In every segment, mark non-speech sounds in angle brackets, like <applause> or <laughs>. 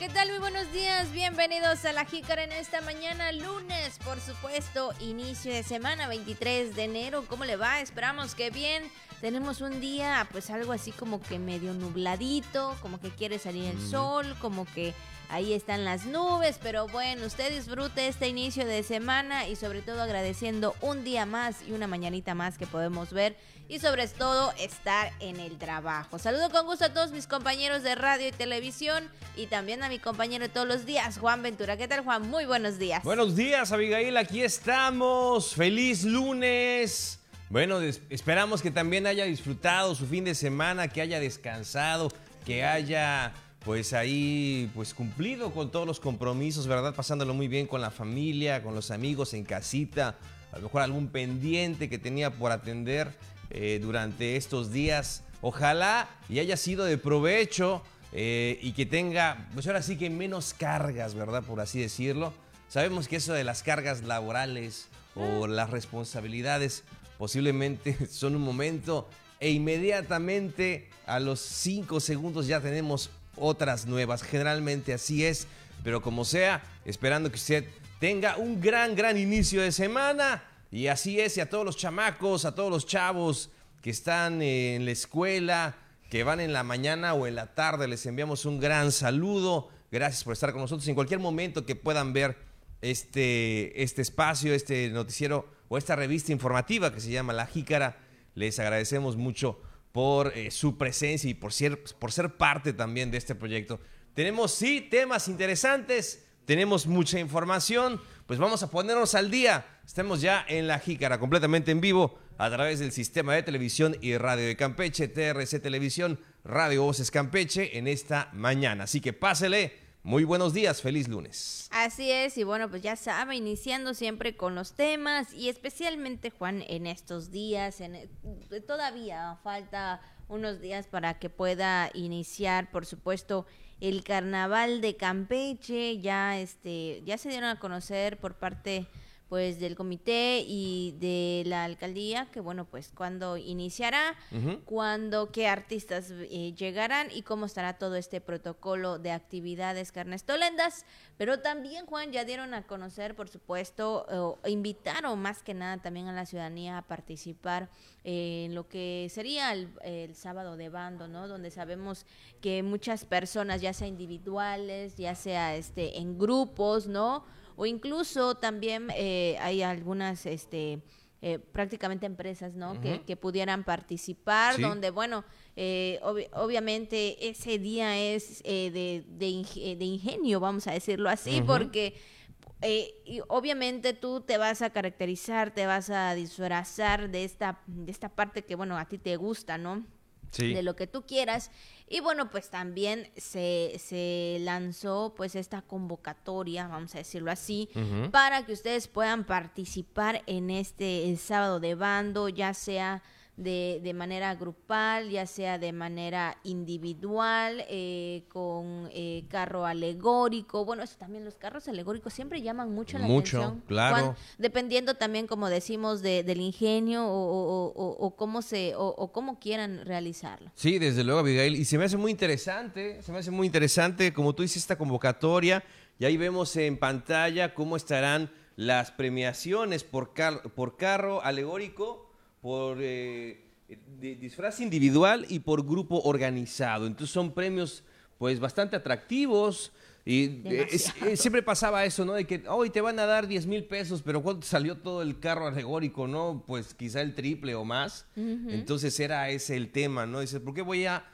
¿Qué tal? Muy buenos días, bienvenidos a La Jícara en esta mañana, lunes, por supuesto, inicio de semana, 23 de enero. ¿Cómo le va? Esperamos que bien. Tenemos un día, pues algo así como que medio nubladito, como que quiere salir el sol, como que ahí están las nubes, pero bueno, usted disfrute este inicio de semana y sobre todo agradeciendo un día más y una mañanita más que podemos ver y sobre todo estar en el trabajo. Saludo con gusto a todos mis compañeros de radio y televisión y también a mi compañero de todos los días, Juan Ventura. ¿Qué tal, Juan? Muy buenos días. Buenos días, Abigail. Aquí estamos. Feliz lunes. Bueno, esperamos que también haya disfrutado su fin de semana, que haya descansado, que haya pues ahí pues cumplido con todos los compromisos, ¿verdad? Pasándolo muy bien con la familia, con los amigos en casita, a lo mejor algún pendiente que tenía por atender eh, durante estos días. Ojalá y haya sido de provecho eh, y que tenga, pues ahora sí que menos cargas, ¿verdad? Por así decirlo. Sabemos que eso de las cargas laborales o las responsabilidades posiblemente <laughs> son un momento e inmediatamente a los cinco segundos ya tenemos otras nuevas. Generalmente así es, pero como sea, esperando que usted tenga un gran, gran inicio de semana. Y así es, y a todos los chamacos, a todos los chavos que están en la escuela, que van en la mañana o en la tarde, les enviamos un gran saludo. Gracias por estar con nosotros en cualquier momento que puedan ver este, este espacio, este noticiero o esta revista informativa que se llama La Jícara. Les agradecemos mucho por eh, su presencia y por ser, por ser parte también de este proyecto. Tenemos, sí, temas interesantes, tenemos mucha información, pues vamos a ponernos al día. Estamos ya en La Jícara, completamente en vivo, a través del sistema de televisión y radio de Campeche, TRC Televisión, Radio Voces Campeche, en esta mañana. Así que pásele muy buenos días, feliz lunes. Así es, y bueno, pues ya sabe, iniciando siempre con los temas y especialmente Juan en estos días, en, eh, todavía falta unos días para que pueda iniciar, por supuesto, el carnaval de Campeche, ya este, ya se dieron a conocer por parte pues del comité y de la alcaldía, que bueno, pues cuando iniciará, cuándo, qué artistas eh, llegarán y cómo estará todo este protocolo de actividades carnestolendas. Pero también, Juan, ya dieron a conocer, por supuesto, invitaron más que nada también a la ciudadanía a participar en lo que sería el, el, sábado de bando, ¿no? Donde sabemos que muchas personas, ya sea individuales, ya sea este en grupos, ¿no? O incluso también eh, hay algunas este eh, prácticamente empresas no que, pudieran participar donde bueno eh, obviamente ese día es de, de, ingenio vamos a decirlo así porque y obviamente tú te vas a caracterizar te vas a disfrazar de esta de esta parte que bueno a ti te gusta no de lo que tú quieras. Y bueno, pues también se, se lanzó pues esta convocatoria, vamos a decirlo así, para que ustedes puedan participar en este sábado de bando, ya sea de, de manera grupal, ya sea de manera individual, eh, con eh, carro alegórico. Bueno, eso también los carros alegóricos siempre llaman mucho la mucho, atención. claro. dependiendo también, como decimos, de, del ingenio o, o, cómo se o, cómo quieran realizarlo. Sí, desde luego, Abigail. Y se me hace muy interesante, se me hace muy interesante, como tú dices, esta convocatoria. Y ahí vemos en pantalla cómo estarán las premiaciones por, por carro alegórico por eh, disfraz individual y por grupo organizado. Entonces son premios pues bastante atractivos. Y eh, eh, siempre pasaba eso, ¿no? De que hoy te van a dar 10 mil pesos, pero ¿cuánto salió todo el carro alegórico, no? Pues quizá el triple o más. Entonces era ese el tema, ¿no? Dices, ¿por qué voy a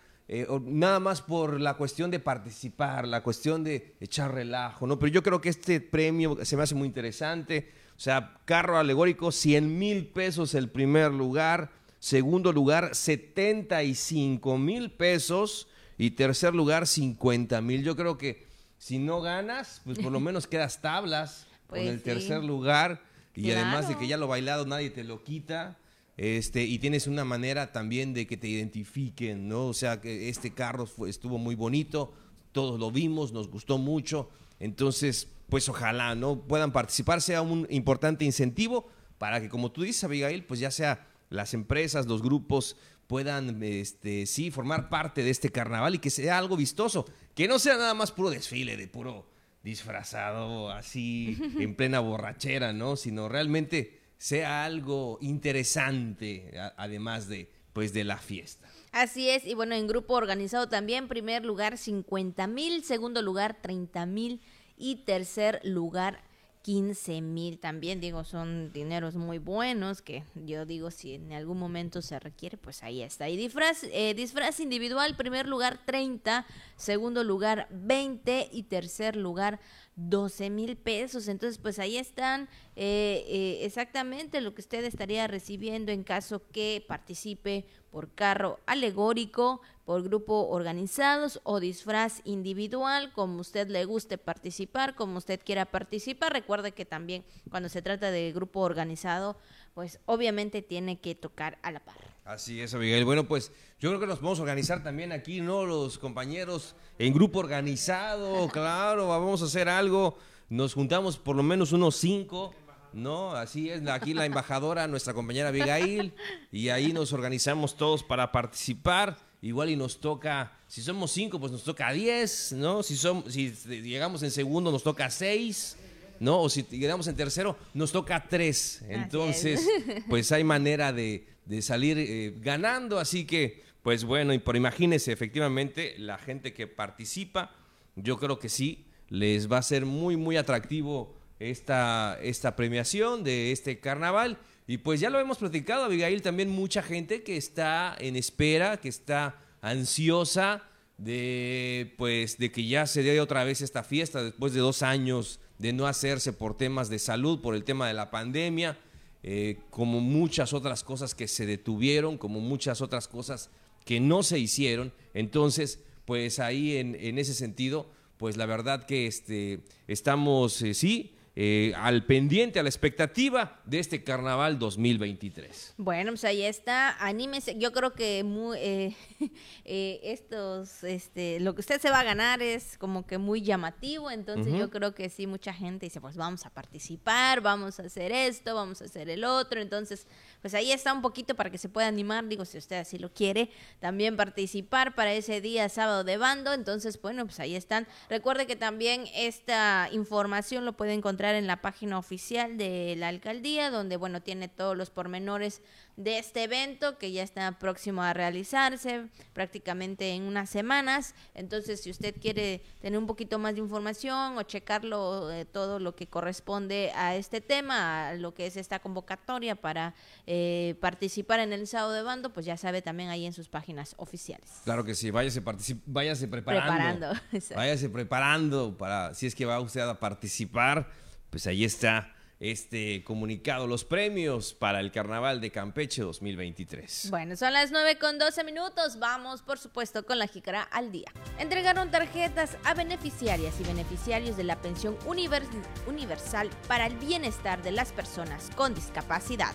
nada más por la cuestión de participar, la cuestión de echar relajo, ¿no? Pero yo creo que este premio se me hace muy interesante. O sea, carro alegórico, 100 mil pesos el primer lugar. Segundo lugar, 75 mil pesos. Y tercer lugar, 50 mil. Yo creo que si no ganas, pues por lo menos <laughs> quedas tablas con pues el tercer lugar. Y además de que ya lo bailado nadie te lo quita. Este, y tienes una manera también de que te identifiquen, ¿no? O sea, que este carro estuvo muy bonito, todos lo vimos, nos gustó mucho. Entonces, pues ojalá no puedan participar, sea un importante incentivo para que, como tú dices, Abigail, pues ya sea las empresas, los grupos puedan, este, sí, formar parte de este carnaval y que sea algo vistoso, que no sea nada más puro desfile de puro disfrazado así <laughs> en plena borrachera, ¿no? Sino realmente sea algo interesante, además de, pues, de la fiesta. Así es, y bueno, en grupo organizado también, primer lugar 50 mil, segundo lugar 30 mil y tercer lugar 15 mil también, digo, son dineros muy buenos que yo digo si en algún momento se requiere, pues ahí está. Y disfraz, eh, disfraz individual, primer lugar 30, segundo lugar 20 y tercer lugar 12 mil pesos. Entonces, pues ahí están eh, eh, exactamente lo que usted estaría recibiendo en caso que participe por carro alegórico, por grupo organizados o disfraz individual, como usted le guste participar, como usted quiera participar. Recuerde que también cuando se trata de grupo organizado, pues obviamente tiene que tocar a la par. Así es, Abigail. Bueno, pues yo creo que nos podemos organizar también aquí, ¿no? Los compañeros en grupo organizado, claro, vamos a hacer algo. Nos juntamos por lo menos unos cinco. ¿no? Así es, aquí la embajadora, nuestra compañera Abigail, y ahí nos organizamos todos para participar igual y nos toca, si somos cinco, pues nos toca diez, ¿no? Si, son, si llegamos en segundo, nos toca seis, ¿no? O si llegamos en tercero, nos toca tres. Entonces, <laughs> pues hay manera de, salir eh, ganando, así que, pues bueno, y por imagínense, efectivamente, la gente que participa, yo creo que sí, les va a ser muy, muy atractivo esta, esta premiación de este carnaval. Y pues ya lo hemos platicado, Abigail, también mucha gente que está en espera, que está ansiosa de pues de que ya se dé otra vez esta fiesta después de dos años de no hacerse por temas de salud, por el tema de la pandemia, eh, como muchas otras cosas que se detuvieron, como muchas otras cosas que no se hicieron. Entonces, pues ahí en, en ese sentido, pues la verdad que este, estamos, eh, sí, eh, al pendiente, a la expectativa de este carnaval 2023. Bueno, pues ahí está, anímese. Yo creo que muy, eh, <laughs> eh, estos, este, lo que usted se va a ganar es como que muy llamativo, entonces yo creo que sí, mucha gente dice, pues vamos a participar, vamos a hacer esto, vamos a hacer el otro, entonces pues ahí está un poquito para que se pueda animar, digo, si usted así lo quiere, también participar para ese día sábado de bando, entonces bueno, pues ahí están. Recuerde que también esta información lo puede encontrar en la página oficial de la alcaldía, donde bueno, tiene todos los pormenores de este evento que ya está próximo a realizarse prácticamente en unas semanas. Entonces, si usted quiere tener un poquito más de información o checarlo eh, todo lo que corresponde a este tema, a lo que es esta convocatoria para eh, participar en el sábado de bando, pues ya sabe también ahí en sus páginas oficiales. Claro que sí, váyase, váyase preparando. Preparando. <laughs> váyase preparando para, si es que va usted a participar, pues ahí está este comunicado, los premios para el Carnaval de Campeche 2023. Bueno, son las 9 con 12 minutos. Vamos, por supuesto, con la jícara al día. Entregaron tarjetas a beneficiarias y beneficiarios de la pensión universal para el bienestar de las personas con discapacidad.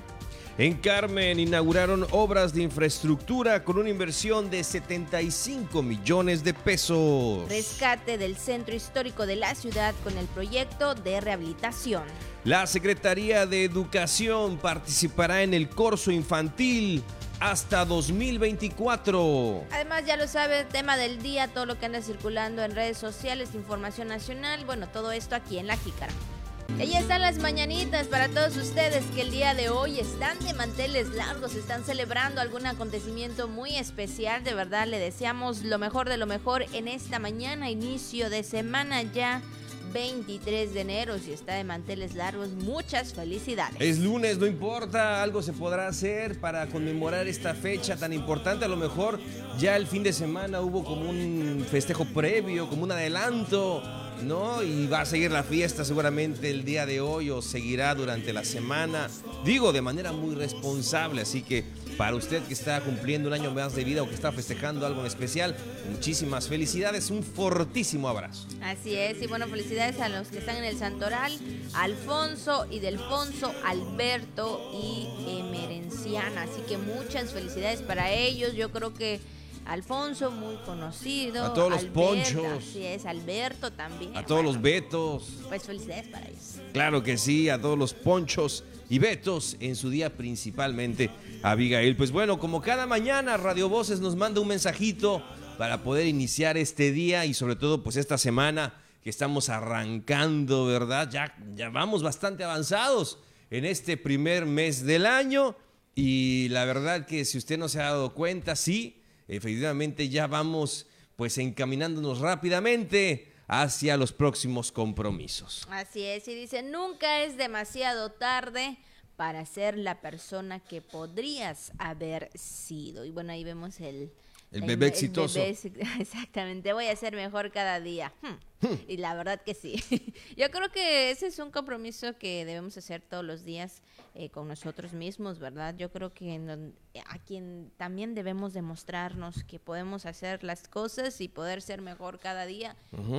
En Carmen inauguraron obras de infraestructura con una inversión de 75 millones de pesos. Rescate del centro histórico de la ciudad con el proyecto de rehabilitación. La Secretaría de Educación participará en el curso infantil hasta 2024. Además, ya lo sabe, tema del día, todo lo que anda circulando en redes sociales, información nacional, bueno, todo esto aquí en La Jícara. Y están las mañanitas para todos ustedes que el día de hoy están de manteles largos, están celebrando algún acontecimiento muy especial. De verdad, le deseamos lo mejor de lo mejor en esta mañana, inicio de semana ya. 23 de enero, si está de manteles largos, muchas felicidades. Es lunes, no importa, algo se podrá hacer para conmemorar esta fecha tan importante. A lo mejor ya el fin de semana hubo como un festejo previo, como un adelanto ¿no? Y va a seguir la fiesta seguramente el día de hoy o seguirá durante la semana. Digo, de manera muy responsable, así que para usted que está cumpliendo un año más de vida o que está festejando algo en especial, muchísimas felicidades, un fortísimo abrazo. Así es, y bueno, felicidades a los que están en el Santoral, Alfonso y Delfonso, Alberto y Emerenciana, así que muchas felicidades para ellos, yo creo que Alfonso, muy conocido. A todos los Ponchos. Así es, Alberto también. A todos Bueno, los Betos. Pues felicidades para ellos. Claro que sí, a todos los ponchos y betos en su día principalmente a Abigail. Pues bueno, como cada mañana Radio Voces nos manda un mensajito para poder iniciar este día y sobre todo pues esta semana que estamos arrancando, ¿verdad? Ya, ya vamos bastante avanzados en este primer mes del año y la verdad que si usted no se ha dado cuenta, sí, efectivamente ya vamos pues encaminándonos rápidamente hacia los próximos compromisos. Así es, y dice, nunca es demasiado tarde para ser la persona que podrías haber sido. Y bueno, ahí vemos el... El bebé exitoso. bebé <laughs> exactamente, voy a ser mejor cada día. Hmm. Y la verdad que sí. <laughs> Yo creo que ese es un compromiso que debemos hacer todos los días eh, con nosotros mismos, ¿verdad? Yo creo que en a quien también debemos demostrarnos que podemos hacer las cosas y poder ser mejor cada día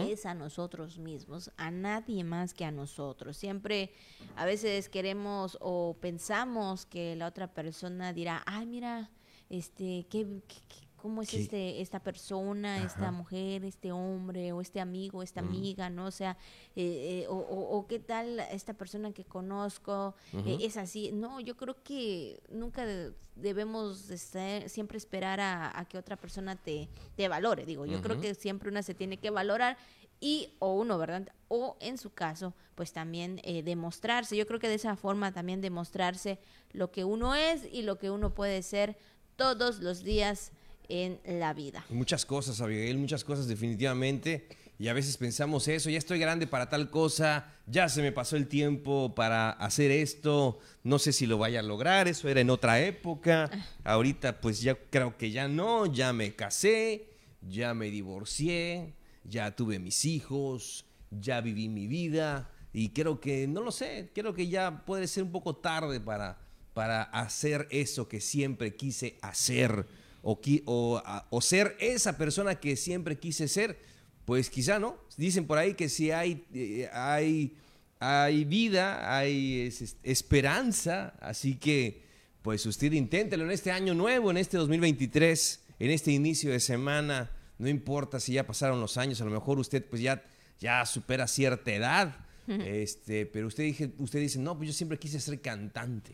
es a nosotros mismos, a nadie más que a nosotros. Siempre a veces queremos o pensamos que la otra persona dirá, ay, mira, este, qué- qué- cómo es ¿Qué? este, esta persona, esta mujer, este hombre, o este amigo, esta amiga, ¿no? O sea, eh, eh, o, o- o qué tal esta persona que conozco, eh, es así. No, yo creo que nunca de- debemos de estar- siempre esperar a, a que otra persona te, te valore. Digo, yo creo que siempre una se tiene que valorar y o uno, ¿verdad? O en su caso, pues también eh, demostrarse. Yo creo que de esa forma también demostrarse lo que uno es y lo que uno puede ser todos los días en la vida. Muchas cosas, Abigail, muchas cosas definitivamente. Y a veces pensamos eso, ya estoy grande para tal cosa, ya se me pasó el tiempo para hacer esto, no sé si lo vaya a lograr, eso era en otra época. Ahorita pues ya creo que ya no, ya me casé, ya me divorcié, ya tuve mis hijos, ya viví mi vida y creo que, no lo sé, creo que ya puede ser un poco tarde para, para hacer eso que siempre quise hacer o, ser esa persona que siempre quise ser, pues quizá no. Dicen por ahí que si hay, eh, hay, hay vida, hay es- es- esperanza, así que pues usted inténtelo en este año nuevo, en este 2023, en este inicio de semana, no importa si ya pasaron los años, a lo mejor usted pues ya, ya supera cierta edad, este, pero usted, dije, usted dice, no, pues yo siempre quise ser cantante.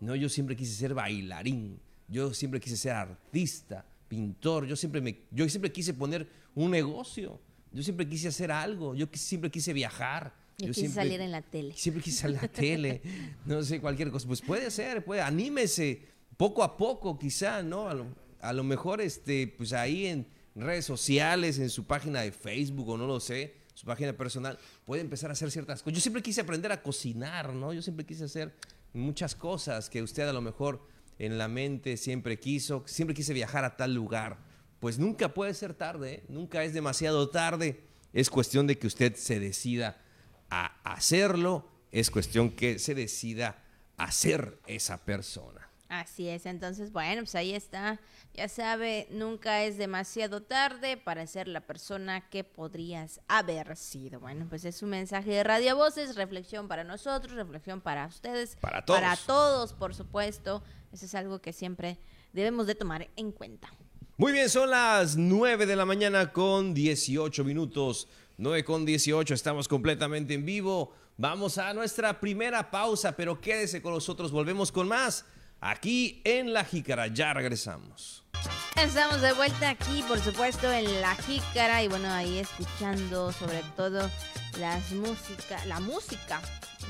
No, yo siempre quise ser bailarín. Yo siempre quise ser artista, pintor. Yo siempre, me, yo siempre quise poner un negocio. Yo siempre quise hacer algo. Yo siempre quise viajar. Yo yo quise siempre, salir en la tele. Siempre quise salir en la tele. <laughs> No sé, cualquier cosa. Pues puede ser, puede. Anímese poco a poco, quizá, ¿no? A lo, a lo mejor, este, pues ahí en redes sociales, en su página de Facebook o no lo sé, su página personal, puede empezar a hacer ciertas cosas. Yo siempre quise aprender a cocinar, ¿no? Yo siempre quise hacer muchas cosas que usted a lo mejor en la mente siempre quiso, siempre quise viajar a tal lugar. Pues nunca puede ser tarde, ¿eh? nunca es demasiado tarde. Es cuestión de que usted se decida a hacerlo, es cuestión que se decida a ser esa persona. Así es, entonces, bueno, pues ahí está. Ya sabe, nunca es demasiado tarde para ser la persona que podrías haber sido. Bueno, pues es un mensaje de Radio Voces, reflexión para nosotros, reflexión para ustedes. Para todos. Para todos, por supuesto. Eso es algo que siempre debemos de tomar en cuenta. Muy bien, son las 9 de la mañana con 18 minutos. 9 con 18, estamos completamente en vivo. Vamos a nuestra primera pausa, pero quédese con nosotros, volvemos con más aquí en La Jícara. Ya regresamos. Estamos de vuelta aquí, por supuesto, en la jícara y bueno, ahí escuchando sobre todo las música, la música,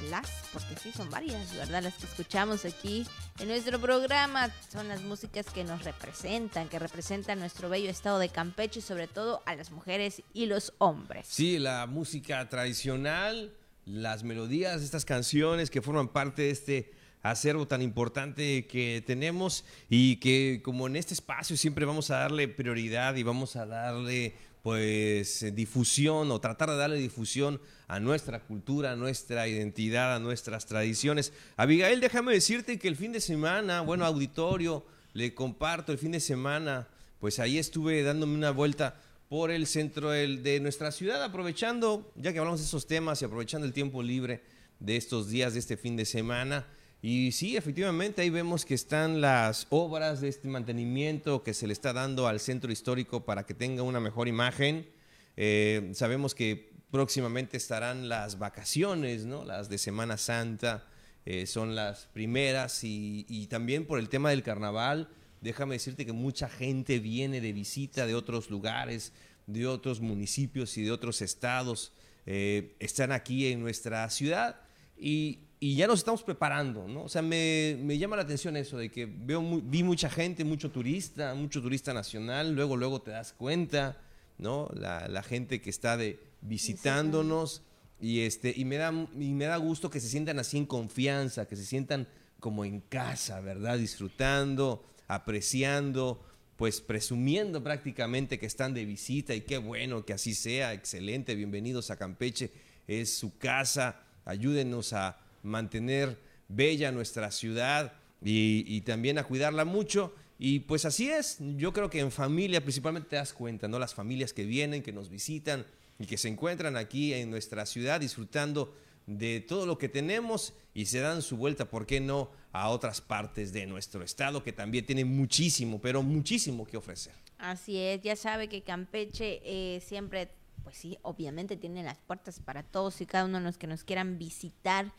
las, porque sí son varias, ¿verdad? Las que escuchamos aquí en nuestro programa son las músicas que nos representan, que representan nuestro bello estado de Campeche y sobre todo a las mujeres y los hombres. Sí, la música tradicional, las melodías de estas canciones que forman parte de este acervo tan importante que tenemos y que como en este espacio siempre vamos a darle prioridad y vamos a darle pues difusión o tratar de darle difusión a nuestra cultura, a nuestra identidad, a nuestras tradiciones. Abigail, déjame decirte que el fin de semana, bueno, auditorio, le comparto el fin de semana, pues ahí estuve dándome una vuelta por el centro de nuestra ciudad, aprovechando, ya que hablamos de esos temas y aprovechando el tiempo libre de estos días, de este fin de semana. Y sí, efectivamente, ahí vemos que están las obras de este mantenimiento que se le está dando al centro histórico para que tenga una mejor imagen. Eh, sabemos que próximamente estarán las vacaciones, ¿no? Las de Semana Santa eh, son las primeras y, y también por el tema del carnaval. Déjame decirte que mucha gente viene de visita de otros lugares, de otros municipios y de otros estados. Eh, están aquí en nuestra ciudad y, y, ya nos estamos preparando, ¿no? O sea, me, me llama la atención eso de que veo vi mucha gente, mucho turista, mucho turista nacional, luego, luego te das cuenta, ¿no? La, la gente que está de, visitándonos y, este, y, me da, y me da gusto que se sientan así en confianza, que se sientan como en casa, ¿verdad? Disfrutando, apreciando, pues presumiendo prácticamente que están de visita y qué bueno que así sea, excelente, bienvenidos a Campeche, es su casa, ayúdenos a mantener bella nuestra ciudad y, también a cuidarla mucho. Y pues así es, yo creo que en familia principalmente te das cuenta, ¿no? Las familias que vienen, que nos visitan y que se encuentran aquí en nuestra ciudad disfrutando de todo lo que tenemos y se dan su vuelta, ¿por qué no?, a otras partes de nuestro estado que también tienen muchísimo, pero muchísimo que ofrecer. Así es, ya sabe que Campeche eh, siempre pues sí, obviamente tiene las puertas para todos y cada uno de los que nos quieran visitar.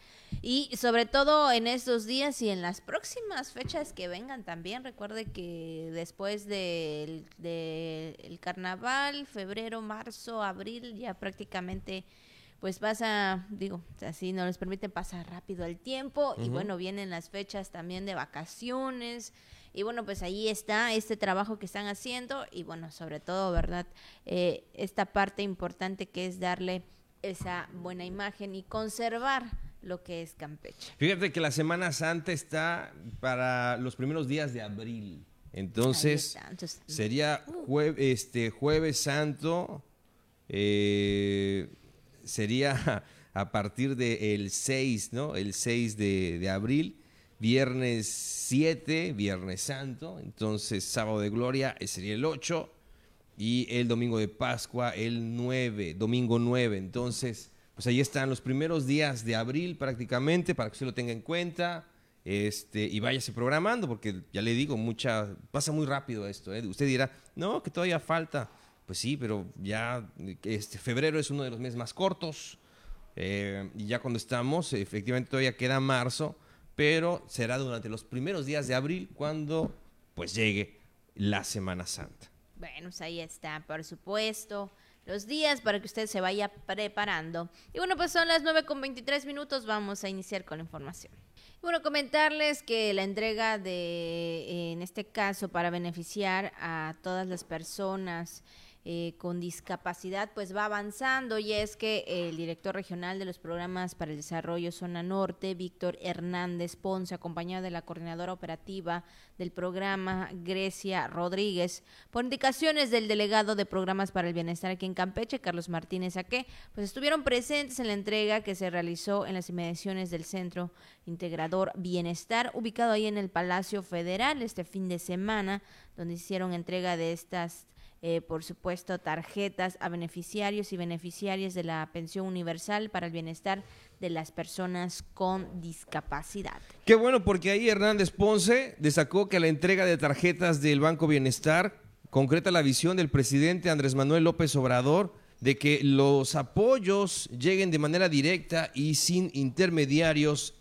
Y sobre todo en estos días y en las próximas fechas que vengan también. Recuerde que después del de, carnaval, febrero, marzo, abril, ya prácticamente pues pasa, digo, así no les permite pasar rápido el tiempo. Y bueno, vienen las fechas también de vacaciones. Y bueno, pues ahí está este trabajo que están haciendo y bueno, sobre todo, ¿verdad? Eh, esta parte importante que es darle esa buena imagen y conservar lo que es Campeche. Fíjate que la Semana Santa está para los primeros días de abril. Entonces, sería este, jueves santo, eh, sería <laughs> a partir del 6, ¿no? El 6 de, de abril viernes 7, viernes santo, entonces sábado de gloria sería el 8 y el domingo de Pascua el 9, domingo 9, entonces pues ahí están los primeros días de abril prácticamente para que usted lo tenga en cuenta este, y váyase programando porque ya le digo, mucha, pasa muy rápido esto, ¿eh? usted dirá, no, que todavía falta, pues sí, pero ya este, febrero es uno de los meses más cortos eh, y ya cuando estamos, efectivamente todavía queda marzo, pero será durante los primeros días de abril cuando pues llegue la Semana Santa. Bueno, pues ahí está, por supuesto, los días para que usted se vaya preparando. Y bueno, pues son las 9 con 23 minutos, vamos a iniciar con la información. Bueno, comentarles que la entrega de, en este caso, para beneficiar a todas las personas eh, con discapacidad pues va avanzando. Y es que el director regional de los programas para el desarrollo Zona Norte, Víctor Hernández Ponce, acompañado de la coordinadora operativa del programa, Grecia Rodríguez, por indicaciones del delegado de programas para el bienestar aquí en Campeche, Carlos Martínez Aque, pues estuvieron presentes en la entrega que se realizó en las inmediaciones del Centro Integrador Bienestar, ubicado ahí en el Palacio Federal este fin de semana, donde hicieron entrega de estas eh, por supuesto, tarjetas a beneficiarios y beneficiarias de la pensión universal para el bienestar de las personas con discapacidad. Qué bueno, porque ahí Hernández Ponce destacó que la entrega de tarjetas del Banco Bienestar concreta la visión del presidente Andrés Manuel López Obrador de que los apoyos lleguen de manera directa y sin intermediarios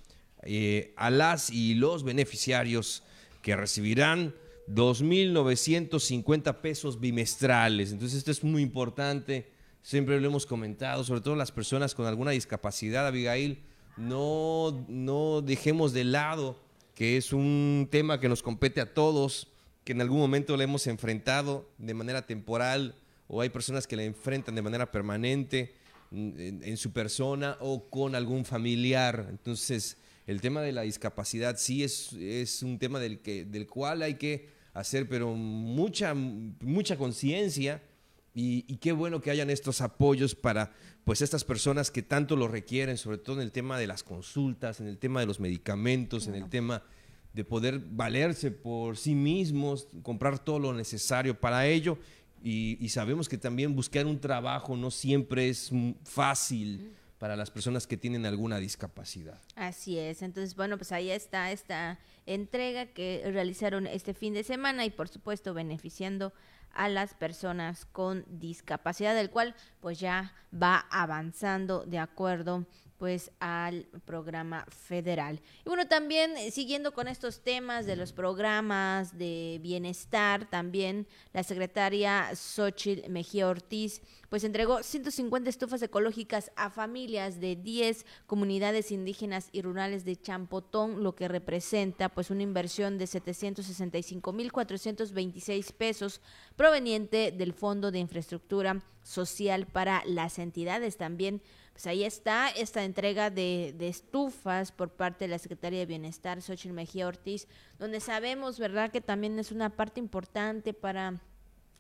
eh, a las y los beneficiarios que recibirán 2.950 pesos bimestrales. Entonces esto es muy importante, siempre lo hemos comentado, sobre todo las personas con alguna discapacidad, Abigail, no, no dejemos de lado que es un tema que nos compete a todos, que en algún momento le hemos enfrentado de manera temporal o hay personas que la enfrentan de manera permanente en, su persona o con algún familiar. Entonces, el tema de la discapacidad sí es, es un tema del, que, del cual hay que hacer, pero mucha, mucha conciencia. Y, qué bueno que hayan estos apoyos para pues estas personas que tanto lo requieren, sobre todo en el tema de las consultas, en el tema de los medicamentos, en el tema de poder valerse por sí mismos, comprar todo lo necesario para ello. Y, y sabemos que también buscar un trabajo no siempre es fácil para las personas que tienen alguna discapacidad. Así es, entonces bueno, pues ahí está esta entrega que realizaron este fin de semana y por supuesto beneficiando a las personas con discapacidad, del cual pues ya va avanzando de acuerdo pues al programa federal. Y bueno, también eh, siguiendo con estos temas de los programas de bienestar, también la secretaria Xochitl Mejía Ortiz pues entregó 150 estufas ecológicas a familias de 10 comunidades indígenas y rurales de Champotón, lo que representa pues una inversión de 765.426 pesos proveniente del Fondo de Infraestructura Social para las entidades también pues ahí está esta entrega de, de, estufas por parte de la Secretaría de Bienestar, Xochitl Mejía Ortiz, donde sabemos, ¿verdad?, que también es una parte importante para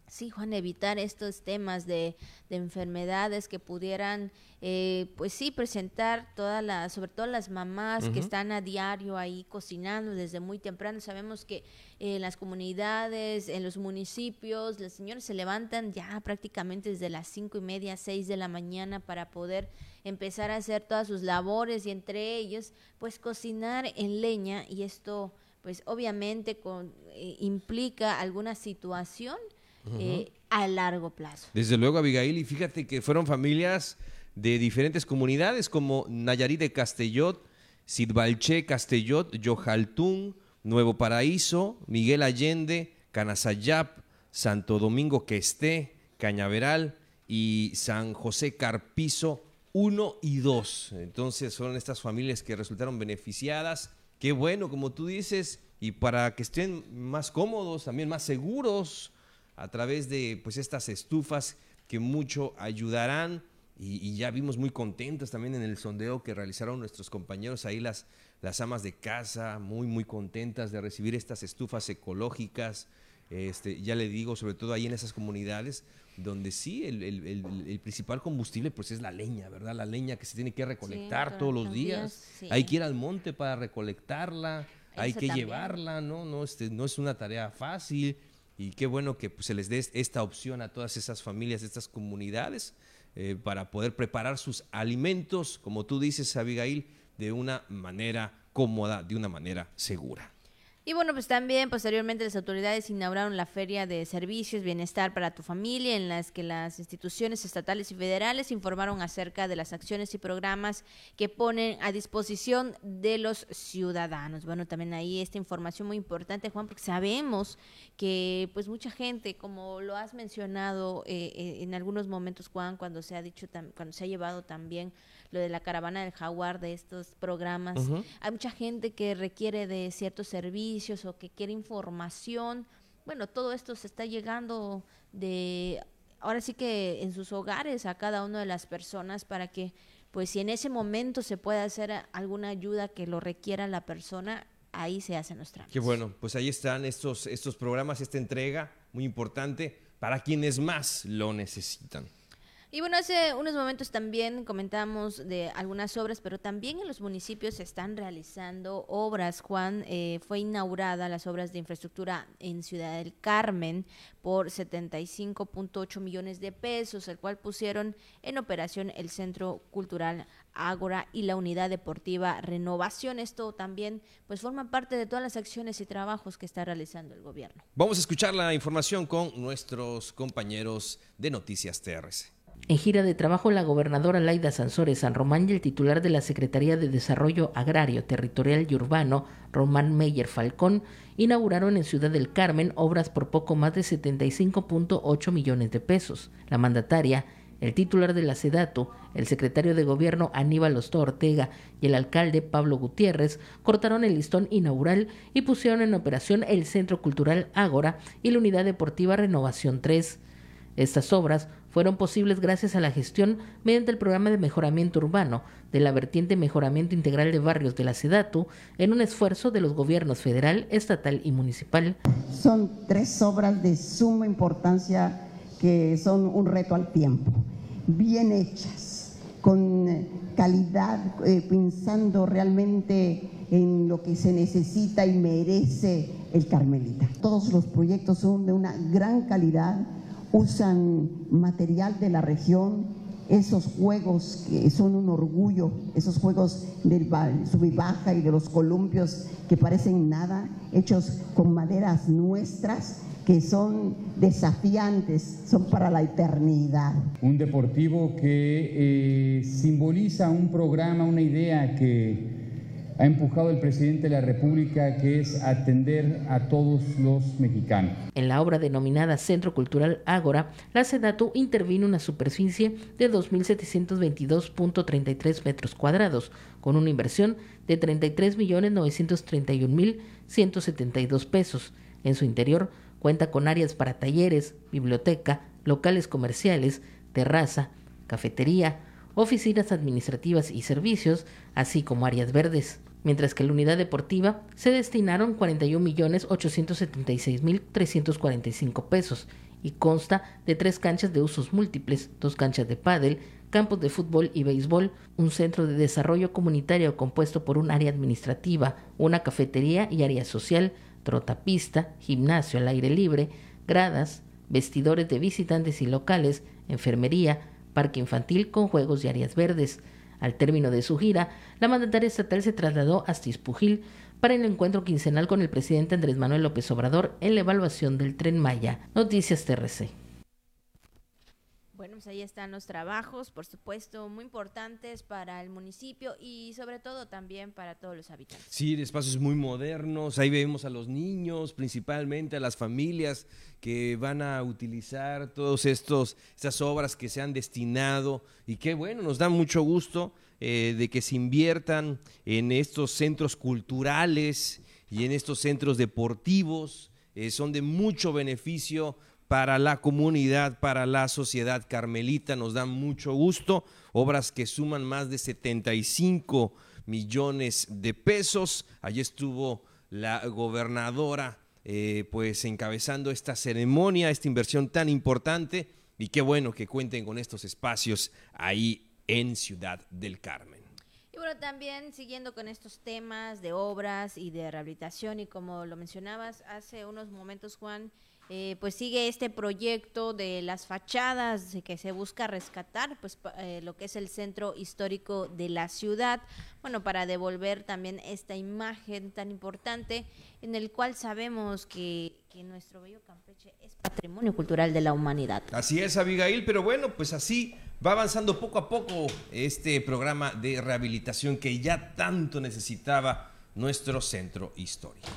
Sí, Juan, evitar estos temas de, de enfermedades que pudieran, eh, pues sí, presentar todas las, sobre todo las mamás que están a diario ahí cocinando desde muy temprano. Sabemos que en las comunidades, en los municipios, las señoras se levantan ya prácticamente desde las cinco y media, seis de la mañana para poder empezar a hacer todas sus labores y entre ellos, pues cocinar en leña y esto, pues obviamente con, eh, implica alguna situación eh, a largo plazo. Desde luego, Abigail, y fíjate que fueron familias de diferentes comunidades como Nayarit de Castellot, Sidbalché Castellot, Yojaltún, Nuevo Paraíso, Miguel Allende, Canasayap, Santo Domingo Questé, Cañaveral y San José Carpizo 1 y 2. Entonces son estas familias que resultaron beneficiadas. Qué bueno, como tú dices, y para que estén más cómodos, también más seguros a través de pues estas estufas que mucho ayudarán y, ya vimos muy contentas también en el sondeo que realizaron nuestros compañeros ahí las, las amas de casa, muy muy contentas de recibir estas estufas ecológicas. Este, ya le digo, sobre todo ahí en esas comunidades, donde sí el, el, principal combustible pues es la leña, ¿verdad? La leña que se tiene que recolectar todos los días. Hay que ir al monte para recolectarla, hay que llevarla, ¿no? No, este, no es una tarea fácil. Y qué bueno que pues, se les dé esta opción a todas esas familias, estas comunidades, eh, para poder preparar sus alimentos, como tú dices, Abigail, de una manera cómoda, de una manera segura. Y bueno, pues también posteriormente las autoridades inauguraron la Feria de Servicios Bienestar para tu Familia, en las que las instituciones estatales y federales informaron acerca de las acciones y programas que ponen a disposición de los ciudadanos. Bueno, también ahí esta información muy importante, Juan, porque sabemos que pues mucha gente, como lo has mencionado eh, eh, en algunos momentos, Juan, cuando se ha dicho, cuando se ha llevado también lo de la caravana del jaguar de estos programas. Hay mucha gente que requiere de ciertos servicios o que quiere información. Bueno, todo esto se está llegando de ahora sí que en sus hogares a cada una de las personas para que pues si en ese momento se puede hacer alguna ayuda que lo requiera la persona, ahí se hace nuestra. Qué bueno, pues ahí están estos, estos programas, esta entrega muy importante para quienes más lo necesitan. Y bueno, hace unos momentos también comentamos de algunas obras, pero también en los municipios se están realizando obras. Juan, eh, fue inaugurada las obras de infraestructura en Ciudad del Carmen por 75.8 millones de pesos, el cual pusieron en operación el Centro Cultural Ágora y la Unidad Deportiva Renovación. Esto también pues forma parte de todas las acciones y trabajos que está realizando el gobierno. Vamos a escuchar la información con nuestros compañeros de Noticias TRC. En gira de trabajo, la gobernadora Laida Sansores San Román y el titular de la Secretaría de Desarrollo Agrario, Territorial y Urbano, Román Meyer Falcón, inauguraron en Ciudad del Carmen obras por poco más de 75.8 millones de pesos. La mandataria, el titular de la SEDATU, el secretario de Gobierno Aníbal Osto Ortega y el alcalde Pablo Gutiérrez cortaron el listón inaugural y pusieron en operación el Centro Cultural Ágora y la Unidad Deportiva Renovación 3. Estas obras fueron posibles gracias a la gestión mediante el programa de mejoramiento urbano de la vertiente Mejoramiento Integral de Barrios de la SEDATU en un esfuerzo de los gobiernos federal, estatal y municipal. Son tres obras de suma importancia que son un reto al tiempo, bien hechas, con calidad, eh, pensando realmente en lo que se necesita y merece el Carmelita. Todos los proyectos son de una gran calidad usan material de la región, esos juegos que son un orgullo, esos juegos del sub y baja y de los columpios que parecen nada, hechos con maderas nuestras, que son desafiantes, son para la eternidad. Un deportivo que eh, simboliza un programa, una idea que ha empujado el presidente de la República, que es atender a todos los mexicanos. En la obra denominada Centro Cultural Ágora, la SEDATU intervino una superficie de 2.722.33 metros cuadrados, con una inversión de 33.931.172 pesos. En su interior cuenta con áreas para talleres, biblioteca, locales comerciales, terraza, cafetería, oficinas administrativas y servicios, así como áreas verdes, mientras que la unidad deportiva se destinaron 41.876.345 pesos y consta de tres canchas de usos múltiples, dos canchas de pádel, campos de fútbol y béisbol, un centro de desarrollo comunitario compuesto por un área administrativa, una cafetería y área social, trotapista, gimnasio al aire libre, gradas, vestidores de visitantes y locales, enfermería, parque infantil con juegos y áreas verdes. Al término de su gira, la mandataria estatal se trasladó a Tispujil para el encuentro quincenal con el presidente Andrés Manuel López Obrador en la evaluación del tren Maya. Noticias TRC. Pues ahí están los trabajos, por supuesto, muy importantes para el municipio y sobre todo también para todos los habitantes. Sí, espacios muy modernos, ahí vemos a los niños, principalmente a las familias que van a utilizar todos estos estas obras que se han destinado y que bueno, nos da mucho gusto eh, de que se inviertan en estos centros culturales y en estos centros deportivos, eh, son de mucho beneficio para la comunidad, para la sociedad carmelita. Nos da mucho gusto. Obras que suman más de 75 millones de pesos. Allí estuvo la gobernadora eh, pues encabezando esta ceremonia, esta inversión tan importante. Y qué bueno que cuenten con estos espacios ahí en Ciudad del Carmen. Y bueno, también siguiendo con estos temas de obras y de rehabilitación y como lo mencionabas hace unos momentos, Juan, eh, pues sigue este proyecto de las fachadas que se busca rescatar, pues eh, lo que es el centro histórico de la ciudad, bueno, para devolver también esta imagen tan importante en el cual sabemos que, que nuestro bello Campeche es patrimonio cultural de la humanidad. Así es, Abigail, pero bueno, pues así va avanzando poco a poco este programa de rehabilitación que ya tanto necesitaba nuestro centro histórico.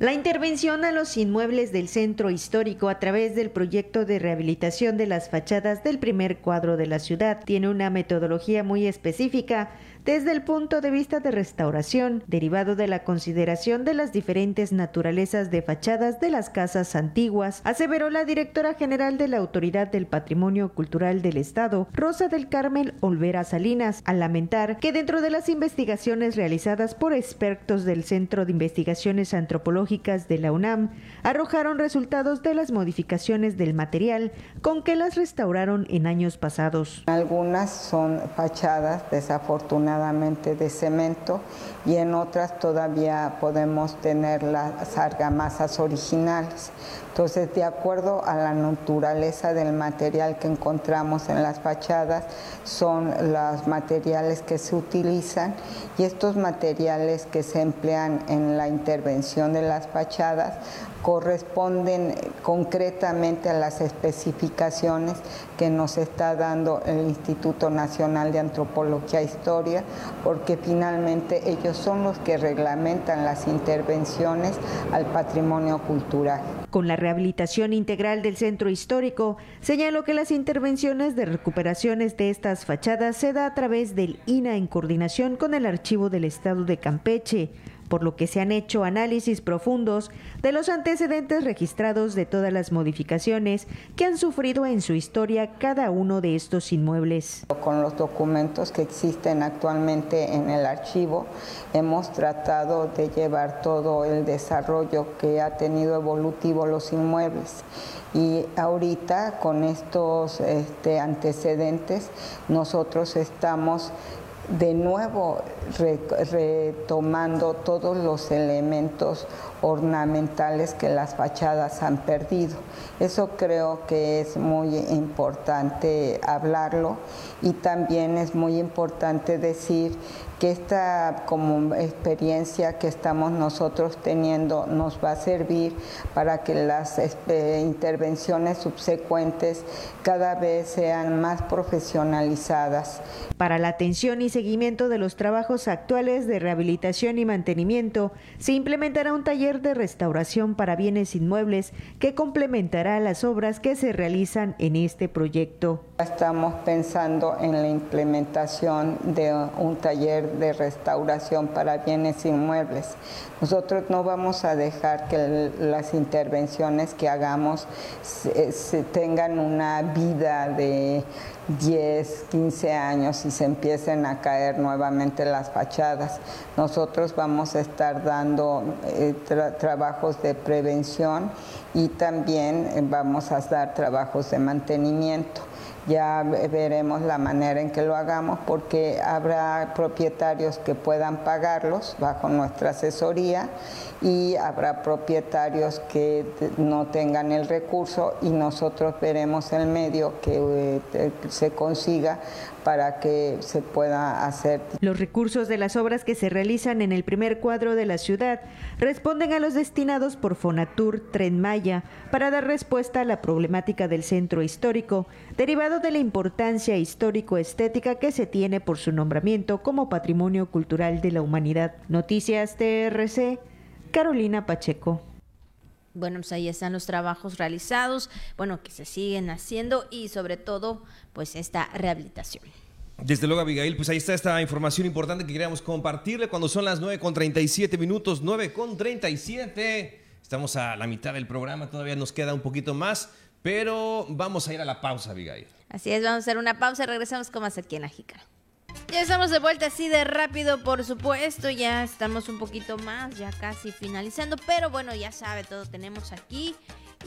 La intervención a los inmuebles del centro histórico a través del proyecto de rehabilitación de las fachadas del primer cuadro de la ciudad tiene una metodología muy específica desde el punto de vista de restauración, derivado de la consideración de las diferentes naturalezas de fachadas de las casas antiguas, aseveró la directora general de la Autoridad del Patrimonio Cultural del Estado, Rosa del Carmel Olvera Salinas, al lamentar que dentro de las investigaciones realizadas por expertos del Centro de Investigaciones Antropológicas de la UNAM, arrojaron resultados de las modificaciones del material con que las restauraron en años pasados. Algunas son fachadas desafortunadas de cemento y en otras todavía podemos tener las argamasas originales. Entonces, de acuerdo a la naturaleza del material que encontramos en las fachadas, son los materiales que se utilizan y estos materiales que se emplean en la intervención de las fachadas corresponden concretamente a las especificaciones que nos está dando el Instituto Nacional de Antropología e Historia, porque finalmente ellos son los que reglamentan las intervenciones al patrimonio cultural. Con la rehabilitación integral del centro histórico, señaló que las intervenciones de recuperaciones de estas fachadas se da a través del INA en coordinación con el Archivo del Estado de Campeche por lo que se han hecho análisis profundos de los antecedentes registrados de todas las modificaciones que han sufrido en su historia cada uno de estos inmuebles. Con los documentos que existen actualmente en el archivo, hemos tratado de llevar todo el desarrollo que ha tenido evolutivo los inmuebles. Y ahorita con estos este, antecedentes nosotros estamos de nuevo retomando todos los elementos ornamentales que las fachadas han perdido. Eso creo que es muy importante hablarlo y también es muy importante decir que esta como experiencia que estamos nosotros teniendo nos va a servir para que las este, intervenciones subsecuentes cada vez sean más profesionalizadas. Para la atención y seguimiento de los trabajos actuales de rehabilitación y mantenimiento, se implementará un taller de restauración para bienes inmuebles que complementará las obras que se realizan en este proyecto. Estamos pensando en la implementación de un taller de restauración para bienes inmuebles. Nosotros no vamos a dejar que las intervenciones que hagamos se, tengan una vida de 10, 15 años y se empiecen a caer nuevamente las fachadas. Nosotros vamos a estar dando eh, trabajos de prevención y también eh, vamos a dar trabajos de mantenimiento. Ya veremos la manera en que lo hagamos porque habrá propietarios que puedan pagarlos bajo nuestra asesoría y habrá propietarios que no tengan el recurso y nosotros veremos el medio que eh, se consiga para que se pueda hacer. Los recursos de las obras que se realizan en el primer cuadro de la ciudad responden a los destinados por Fonatur Tren Maya para dar respuesta a la problemática del centro histórico, derivado de la importancia histórico-estética que se tiene por su nombramiento como Patrimonio Cultural de la Humanidad. Noticias TRC, Carolina Pacheco. Bueno, pues ahí están los trabajos realizados, bueno, que se siguen haciendo y sobre todo, pues esta rehabilitación. Desde luego, Abigail, pues ahí está esta información importante que queríamos compartirle cuando son las 9 con 37 minutos, 9 con 37. Estamos a la mitad del programa, todavía nos queda un poquito más, pero vamos a ir a la pausa, Abigail. Así es, vamos a hacer una pausa y regresamos con más aquí en Ajica. Ya estamos de vuelta así de rápido, por supuesto. Ya estamos un poquito más, ya casi finalizando. Pero bueno, ya sabe, todo tenemos aquí.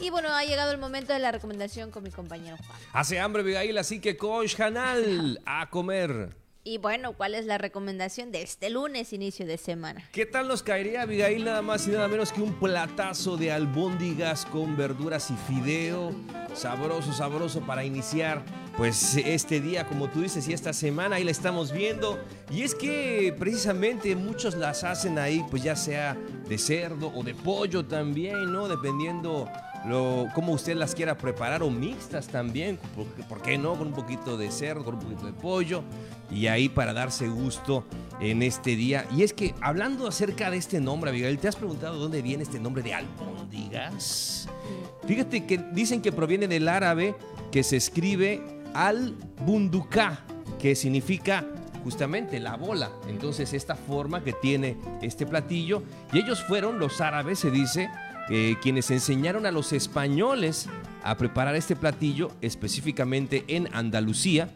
Y bueno, ha llegado el momento de la recomendación con mi compañero Juan. Hace hambre, Abigail, así que coach canal <laughs> a comer. Y bueno, ¿cuál es la recomendación de este lunes, inicio de semana? ¿Qué tal nos caería, Abigail, nada más y nada menos que un platazo de albóndigas con verduras y fideo? Sabroso, sabroso para iniciar, pues este día, como tú dices, y esta semana, ahí la estamos viendo. Y es que precisamente muchos las hacen ahí, pues ya sea de cerdo o de pollo también, ¿no? Dependiendo lo, cómo usted las quiera preparar o mixtas también, ¿por, qué no? Con un poquito de cerdo, con un poquito de pollo y ahí para darse gusto en este día. Y es que hablando acerca de este nombre, Abigail, ¿te has preguntado dónde viene este nombre de albóndigas? Fíjate que dicen que proviene del árabe que se escribe al-bunduká, que significa justamente la bola. Entonces esta forma que tiene este platillo, y ellos fueron los árabes, se dice, quienes enseñaron a los españoles a preparar este platillo, específicamente en Andalucía,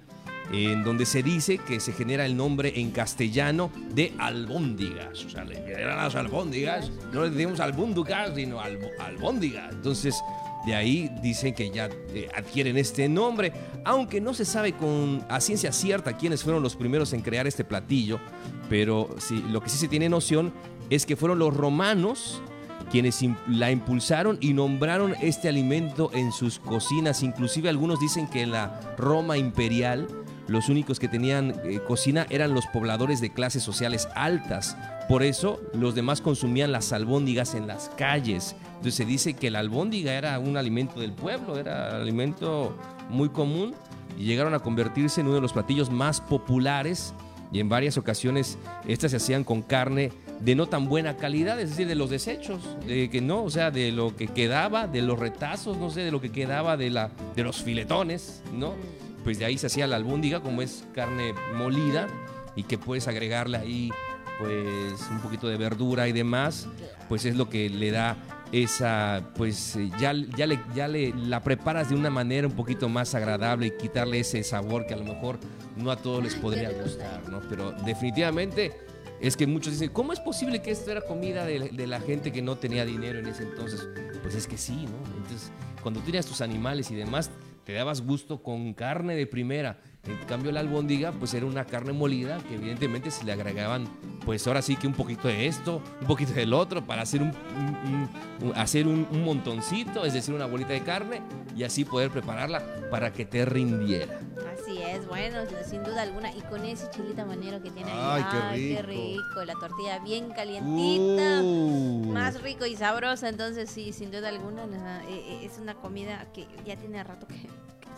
en donde se dice que se genera el nombre en castellano de albóndigas. O sea, le eran las albóndigas, no le decimos albúndugas, sino albóndigas. Entonces, de ahí dicen que ya eh, adquieren este nombre, aunque no se sabe con a ciencia cierta quiénes fueron los primeros en crear este platillo, pero sí, lo que sí se tiene noción es que fueron los romanos quienes la impulsaron y nombraron este alimento en sus cocinas. Inclusive algunos dicen que en la Roma imperial los únicos que tenían eh, cocina eran los pobladores de clases sociales altas. Por eso los demás consumían las albóndigas en las calles. Entonces se dice que la albóndiga era un alimento del pueblo, era alimento muy común y llegaron a convertirse en uno de los platillos más populares y en varias ocasiones estas se hacían con carne de no tan buena calidad, es decir, de los desechos, de que no, o sea, de lo que quedaba, de los retazos, no sé, de lo que quedaba de, la, de los filetones, ¿no? Pues de ahí se hacía la albúndiga, como es carne molida, y que puedes agregarle ahí, pues, un poquito de verdura y demás, pues es lo que le da esa, pues ya, ya, le, ya le la preparas de una manera un poquito más agradable y quitarle ese sabor que a lo mejor no a todos les podría gustar, ¿no? Pero definitivamente es que muchos dicen, ¿cómo es posible que esto era comida de, la gente que no tenía dinero en ese entonces? Pues es que sí, ¿no? Entonces, cuando tenías tus animales y demás, te dabas gusto con carne de primera. En cambio la albóndiga pues era una carne molida que evidentemente se le agregaban pues ahora sí que un poquito de esto, un poquito del otro para hacer un, hacer un, montoncito, es decir, una bolita de carne y así poder prepararla para que te rindiera. Así es, bueno, sin duda alguna. Y con ese chilito manero que tiene ahí. Ay, qué, rico. La tortilla bien calientita. Uh. Más rico y sabrosa. Entonces, sí, sin duda alguna, eh, eh, es una comida que ya tiene rato que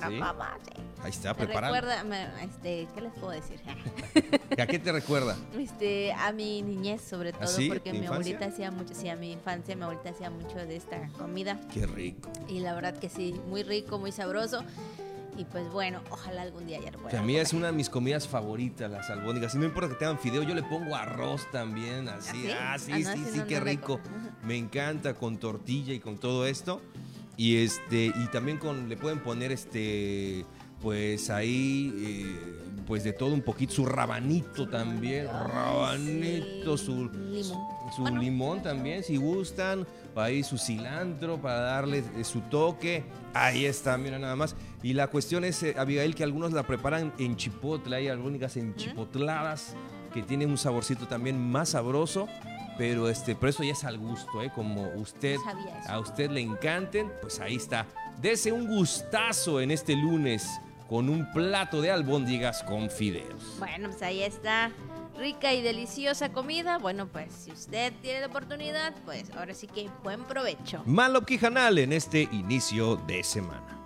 Ahí está, preparado. este, ¿qué les puedo decir? <laughs> ¿A qué te recuerda? Este, a mi niñez sobre todo, porque mi abuelita hacía mucho, sí, a mi infancia mi abuelita hacía mucho de esta comida. Qué rico. Y la verdad que sí, muy rico, muy sabroso. Y pues bueno, ojalá algún día ya lo pueda. a mí es una de mis comidas favoritas, las albóndigas. Y no importa que tengan fideo, yo le pongo arroz también, así. ¿Ah, sí? Ah, sí, ah, sí, qué rico. Me encanta con tortilla y con todo esto. Y este, y también con, le pueden poner este, pues ahí, eh, pues de todo un poquito, su rabanito también, rabanito, su limón, su, limón también, si gustan, ahí su cilantro para darle eh, su toque, ahí está, mira nada más. Y la cuestión es, eh, Abigail, que algunos la preparan en chipotle, hay algunas enchipotladas que tienen un saborcito también más sabroso pero este, pero eso ya es al gusto, ¿eh? Como usted, a usted le encanten, pues ahí está. Dese un gustazo en este lunes con un plato de albóndigas con fideos. Bueno, pues ahí está. Rica y deliciosa comida. Bueno, pues si usted tiene la oportunidad, pues ahora sí que buen provecho. Malo Quijanal en este inicio de semana.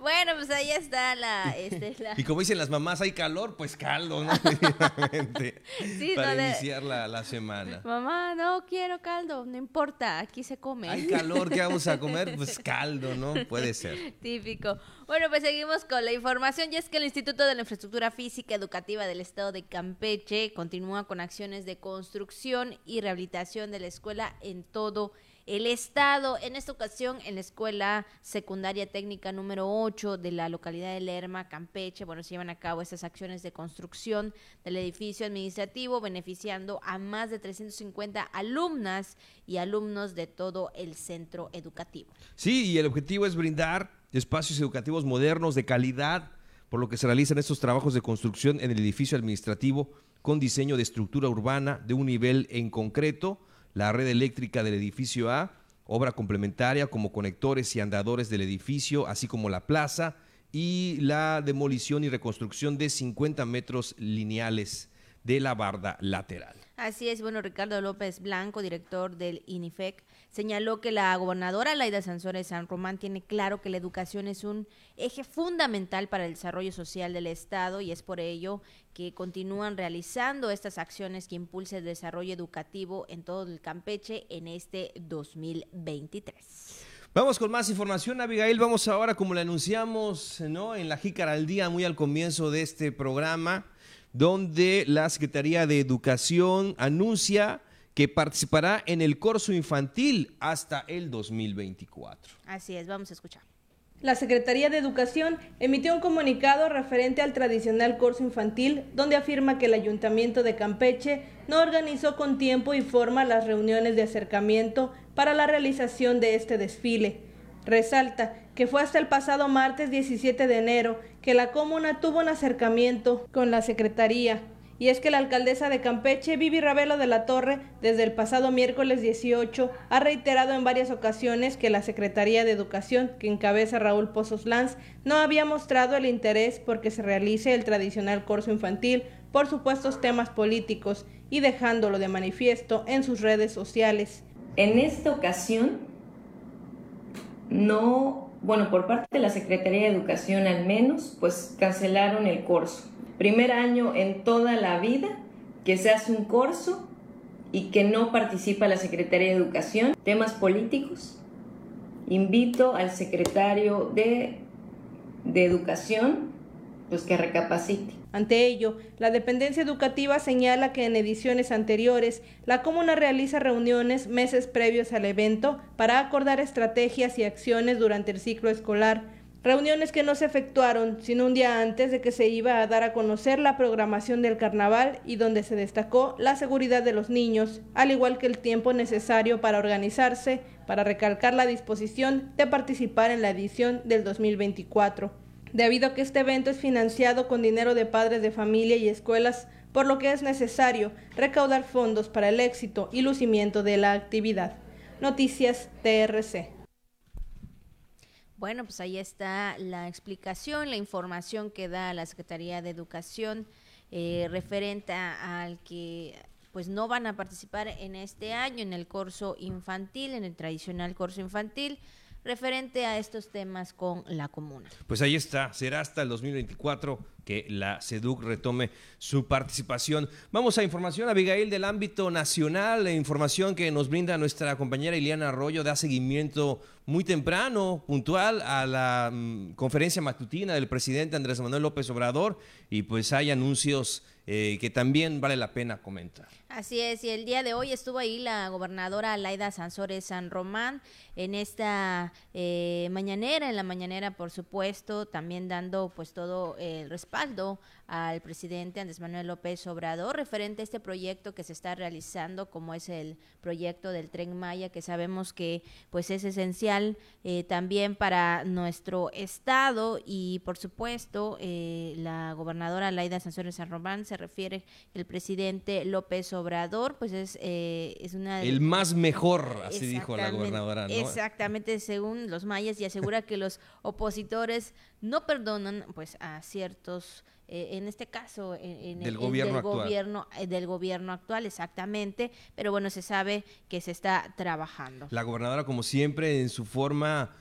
Bueno, pues ahí está la, este, <laughs> Y como dicen las mamás, hay calor, pues caldo, ¿no? <laughs> sí, para iniciar la, semana. Mamá, no quiero caldo, no importa, aquí se come. Hay calor, ¿qué vamos a comer? <laughs> Pues caldo, ¿no? Puede ser. Típico. Bueno, pues seguimos con la información y es que el Instituto de la Infraestructura Física Educativa del Estado de Campeche continúa con acciones de construcción y rehabilitación de la escuela en todo el el Estado, en esta ocasión en la Escuela Secundaria Técnica número 8 de la localidad de Lerma, Campeche, bueno, se llevan a cabo estas acciones de construcción del edificio administrativo, beneficiando a más de 350 alumnas y alumnos de todo el centro educativo. Sí, y el objetivo es brindar espacios educativos modernos de calidad, por lo que se realizan estos trabajos de construcción en el edificio administrativo con diseño de estructura urbana de un nivel en concreto la red eléctrica del edificio A, obra complementaria como conectores y andadores del edificio, así como la plaza, y la demolición y reconstrucción de 50 metros lineales de la barda lateral. Así es, bueno, Ricardo López Blanco, director del INIFEC, señaló que la gobernadora Laida Sansores San Román tiene claro que la educación es un eje fundamental para el desarrollo social del Estado y es por ello que continúan realizando estas acciones que impulsen el desarrollo educativo en todo el Campeche en este 2023. Vamos con más información, Abigail. Vamos ahora, como le anunciamos, ¿no? En la Jícara al Día, muy al comienzo de este programa, donde la Secretaría de Educación anuncia que participará en el curso infantil hasta el 2024. Así es, vamos a escuchar. La Secretaría de Educación emitió un comunicado referente al tradicional curso infantil, donde afirma que el Ayuntamiento de Campeche no organizó con tiempo y forma las reuniones de acercamiento para la realización de este desfile. Resalta que fue hasta el pasado martes 17 de enero que la comuna tuvo un acercamiento con la Secretaría, y es que la alcaldesa de Campeche, Vivi Ravelo de la Torre, desde el pasado miércoles 18, ha reiterado en varias ocasiones que la Secretaría de Educación, que encabeza Raúl Pozos Lanz, no había mostrado el interés porque se realice el tradicional curso infantil por supuestos temas políticos y dejándolo de manifiesto en sus redes sociales. En esta ocasión, no, bueno, por parte de la Secretaría de Educación al menos, pues cancelaron el curso primer año en toda la vida que se hace un curso y que no participa la Secretaría de Educación. Temas políticos. Invito al secretario de, de Educación pues que recapacite. Ante ello, la dependencia educativa señala que en ediciones anteriores la comuna realiza reuniones meses previos al evento para acordar estrategias y acciones durante el ciclo escolar Reuniones que no se efectuaron sino un día antes de que se iba a dar a conocer la programación del carnaval y donde se destacó la seguridad de los niños, al igual que el tiempo necesario para organizarse, para recalcar la disposición de participar en la edición del 2024. debido a que este evento es financiado con dinero de padres de familia y escuelas, por lo que es necesario recaudar fondos para el éxito y lucimiento de la actividad. Noticias TRC. Bueno, pues ahí está la explicación, la información que da la Secretaría de Educación eh, referente al que pues no van a participar en este año en el curso infantil, en el tradicional curso infantil referente a estos temas con la comuna. Pues ahí está, será hasta el 2024 que la SEDUC retome su participación. Vamos a información, Abigail, del ámbito nacional, información que nos brinda nuestra compañera Iliana Arroyo, da seguimiento muy temprano, puntual, a la mm, conferencia matutina del presidente Andrés Manuel López Obrador y pues hay anuncios eh, que también vale la pena comentar. Así es, y el día de hoy estuvo ahí la gobernadora Laida Sansores San Román en esta eh, mañanera, en la mañanera por supuesto, también dando pues todo el respaldo al presidente Andrés Manuel López Obrador referente a este proyecto que se está realizando, como es el proyecto del Tren Maya, que sabemos que pues es esencial eh, también para nuestro estado. Y por supuesto eh, la gobernadora Laida Sansores San Román se refiere el presidente López Obrador Obrador, pues es, eh, es una... El más mejor, así dijo la gobernadora, ¿no? Exactamente, según los mayas, y asegura que los opositores no perdonan pues a ciertos... Eh, en este caso, en, el gobierno, del, gobierno eh, del gobierno actual, exactamente, pero bueno, se sabe que se está trabajando. La gobernadora, como siempre, en su forma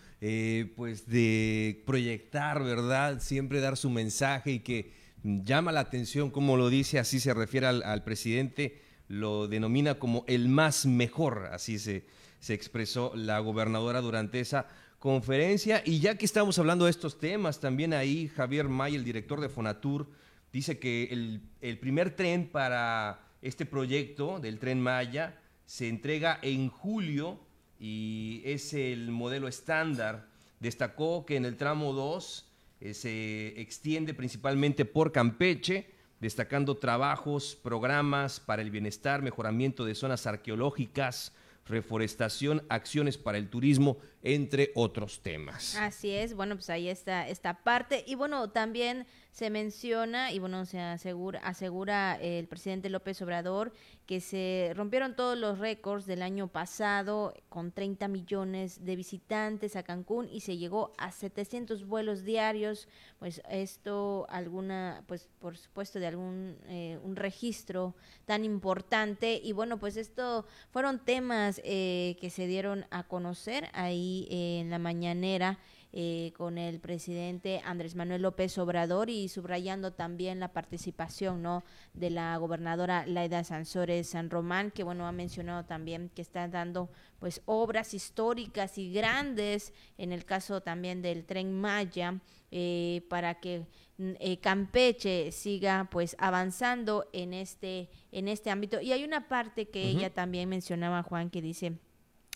pues de proyectar, ¿verdad? Siempre dar su mensaje y que llama la atención, como lo dice, así se refiere al presidente lo denomina como el más mejor, así se, se expresó la gobernadora durante esa conferencia. Y ya que estamos hablando de estos temas, también ahí Javier May, el director de Fonatur, dice que el, el primer tren para este proyecto del tren Maya se entrega en julio y es el modelo estándar. Destacó que en el tramo 2 eh, se extiende principalmente por Campeche, destacando trabajos, programas para el bienestar, mejoramiento de zonas arqueológicas, reforestación, acciones para el turismo, entre otros temas. Así es, bueno, pues ahí está esta parte. Y bueno, también se menciona y bueno, se asegura, asegura el presidente López Obrador que se rompieron todos los récords del año pasado con 30 millones de visitantes a Cancún y se llegó a 700 vuelos diarios. Pues esto alguna, pues por supuesto de algún eh, un registro tan importante y bueno, pues esto fueron temas eh, que se dieron a conocer ahí en la mañanera eh, con el presidente Andrés Manuel López Obrador y subrayando también la participación no de la gobernadora Laida Sansores San Román que bueno ha mencionado también que está dando pues obras históricas y grandes en el caso también del tren Maya eh, para que mm, eh, Campeche siga pues avanzando en este en este ámbito. Y hay una parte que ella también mencionaba Juan que dice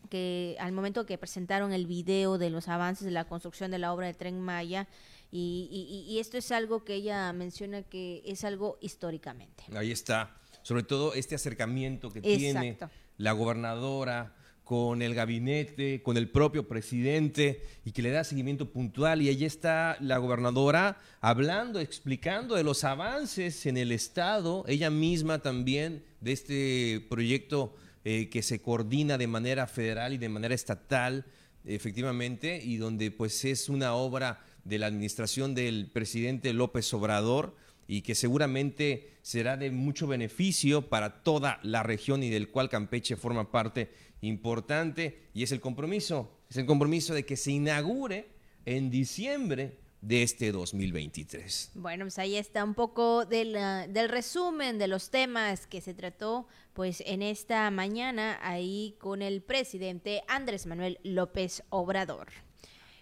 que al momento que presentaron el video de los avances de la construcción de la obra del tren Maya, y, y, esto es algo que ella menciona que es algo históricamente. Ahí está, sobre todo este acercamiento que tiene la gobernadora con el gabinete, con el propio presidente y que le da seguimiento puntual. Y ahí está la gobernadora hablando, explicando de los avances en el Estado, ella misma también, de este proyecto eh, que se coordina de manera federal y de manera estatal, efectivamente, y donde pues es una obra de la administración del presidente López Obrador y que seguramente será de mucho beneficio para toda la región y del cual Campeche forma parte importante. Y es el compromiso, es el compromiso de que se inaugure en diciembre de este 2023. Bueno, pues ahí está un poco del, del resumen de los temas que se trató pues en esta mañana ahí con el presidente Andrés Manuel López Obrador.